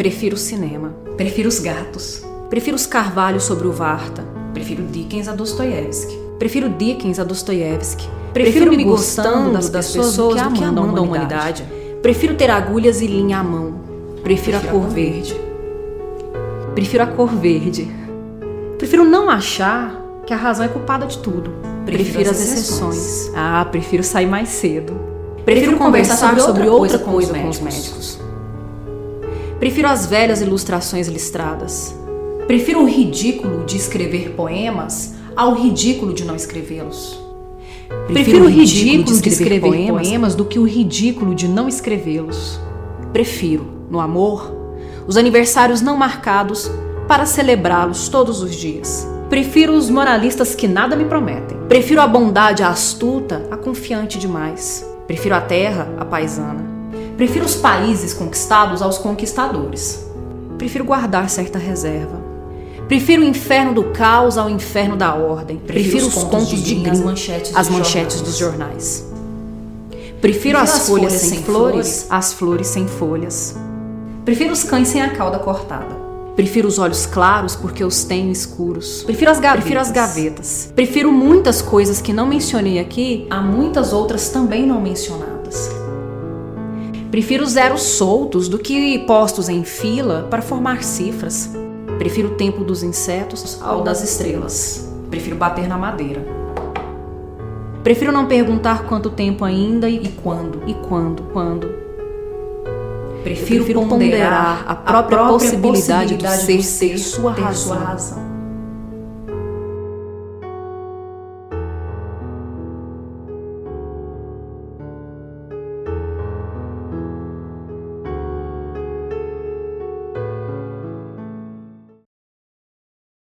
Prefiro o cinema. Prefiro os gatos. Prefiro os carvalhos sobre o Varta. Prefiro Dickens a Dostoiévski. Prefiro Dickens a Dostoiévski. Prefiro, me gostando das, das pessoas do que amando a humanidade. Prefiro ter agulhas e linha à mão. Prefiro, Prefiro a cor verde. Prefiro a cor verde. Prefiro não achar que a razão é culpada de tudo. Prefiro, prefiro as exceções. exceções. Ah, prefiro sair mais cedo. Prefiro, prefiro conversar, sobre, sobre outra coisa, coisa com os médicos. Prefiro as velhas ilustrações listradas. Prefiro o ridículo de escrever poemas ao ridículo de não escrevê-los. Prefiro, Prefiro o ridículo de escrever, de escrever poemas, poemas do que o ridículo de não escrevê-los. Prefiro, no amor, os aniversários não marcados para celebrá-los todos os dias. Prefiro os moralistas que nada me prometem. Prefiro a bondade astuta a confiante demais. Prefiro a terra a paisana. Prefiro os países conquistados aos conquistadores. Prefiro guardar certa reserva. Prefiro o inferno do caos ao inferno da ordem. Prefiro, Prefiro os contos, contos de Grimm, as manchetes, as manchetes jornais. dos jornais. Prefiro, Prefiro as, as, folhas, folhas sem flores às flores sem folhas. Prefiro os cães sem a cauda cortada. Prefiro os olhos claros porque os tenho escuros. Prefiro as gavetas. Prefiro as gavetas. Prefiro muitas coisas que não mencionei aqui a muitas outras também não mencionadas. Prefiro zeros soltos do que postos em fila para formar cifras. Prefiro o tempo dos insetos ao das estrelas. Prefiro bater na madeira. Prefiro não perguntar quanto tempo ainda e quando, e quando, quando. Prefiro, Prefiro ponderar, ponderar a própria, a própria possibilidade, possibilidade do ser ter sua razão. Sua razão.